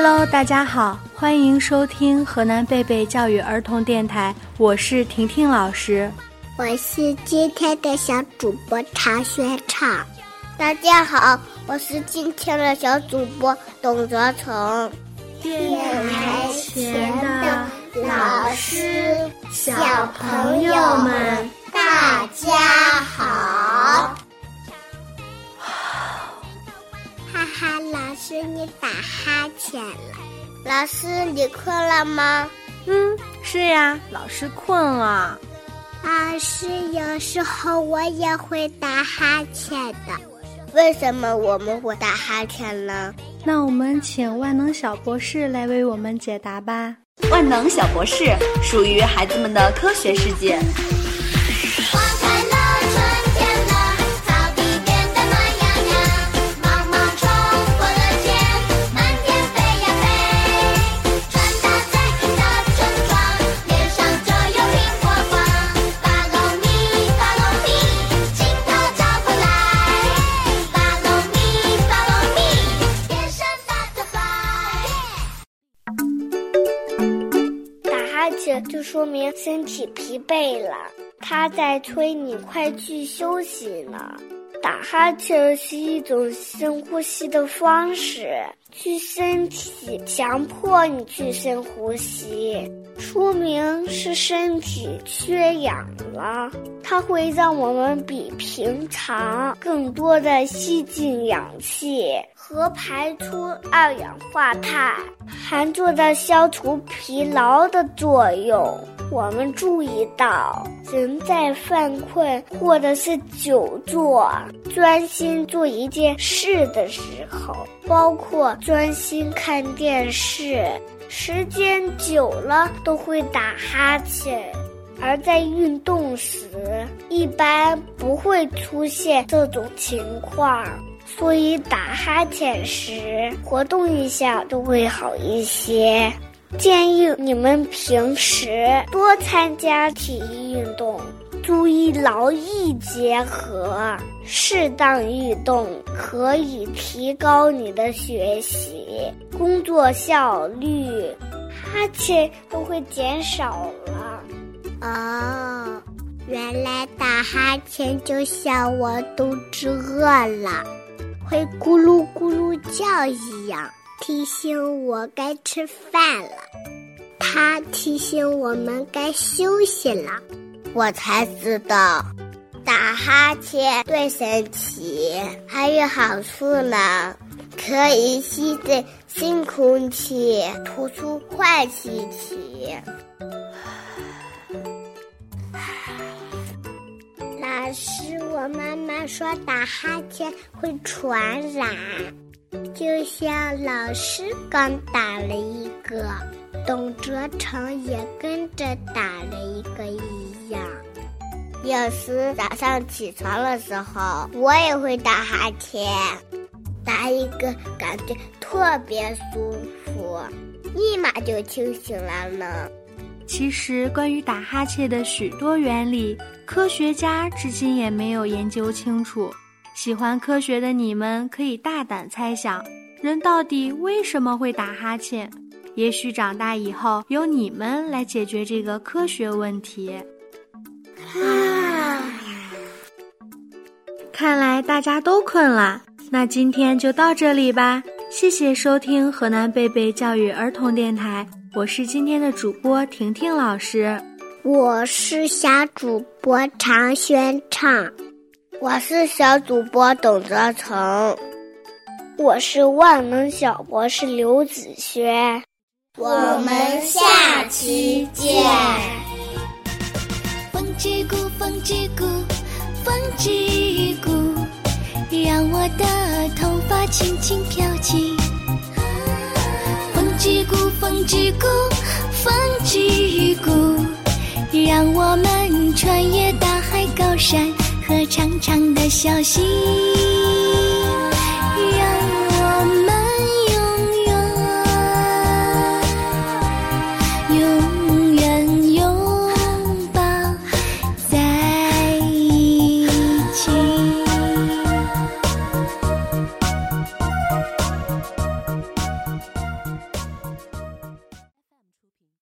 Hello，大家好，欢迎收听河南贝贝教育儿童电台，我是婷婷老师，我是今天的小主播常轩畅。大家好，我是今天的小主播董泽成。电台前的老师、小朋友们，困了吗？嗯，是呀，老师困了。老师，有时候我也会打哈欠的。为什么我们会打哈欠呢？那我们请万能小博士来为我们解答吧。万能小博士属于孩子们的科学世界。就说明身体疲惫了，他在催你快去休息呢。打哈欠是一种深呼吸的方式，去身体强迫你去深呼吸，说明是身体缺氧了。它会让我们比平常更多的吸进氧气。和排出二氧化碳，还做到消除疲劳的作用。我们注意到，人在犯困或者是久坐、专心做一件事的时候，包括专心看电视，时间久了都会打哈欠；而在运动时，一般不会出现这种情况。所以打哈欠时活动一下都会好一些。建议你们平时多参加体育运动，注意劳逸结合，适当运动可以提高你的学习、工作效率，哈欠都会减少了。哦，原来打哈欠就像我肚子饿了。会咕噜咕噜叫一样，提醒我该吃饭了。它提醒我们该休息了。我才知道，打哈欠对身体还有好处呢，可以吸进新空气，吐出坏气体。老师，我妈妈说打哈欠会传染，就像老师刚打了一个，董哲成也跟着打了一个一。有时早上起床的时候，我也会打哈欠，打一个感觉特别舒服，立马就清醒了呢。其实，关于打哈欠的许多原理，科学家至今也没有研究清楚。喜欢科学的你们可以大胆猜想，人到底为什么会打哈欠？也许长大以后，由你们来解决这个科学问题。啊！看来大家都困了，那今天就到这里吧。谢谢收听河南贝贝教育儿童电台。我是今天的主播婷婷老师，我是小主播常轩畅，我是小主播董泽成，我是万能小博士刘子轩，我们下期见。风之谷，风之谷，风之谷，让我的头发轻轻飘起。风之谷，风之谷，风之谷，让我们穿越大海高山和长长的小溪。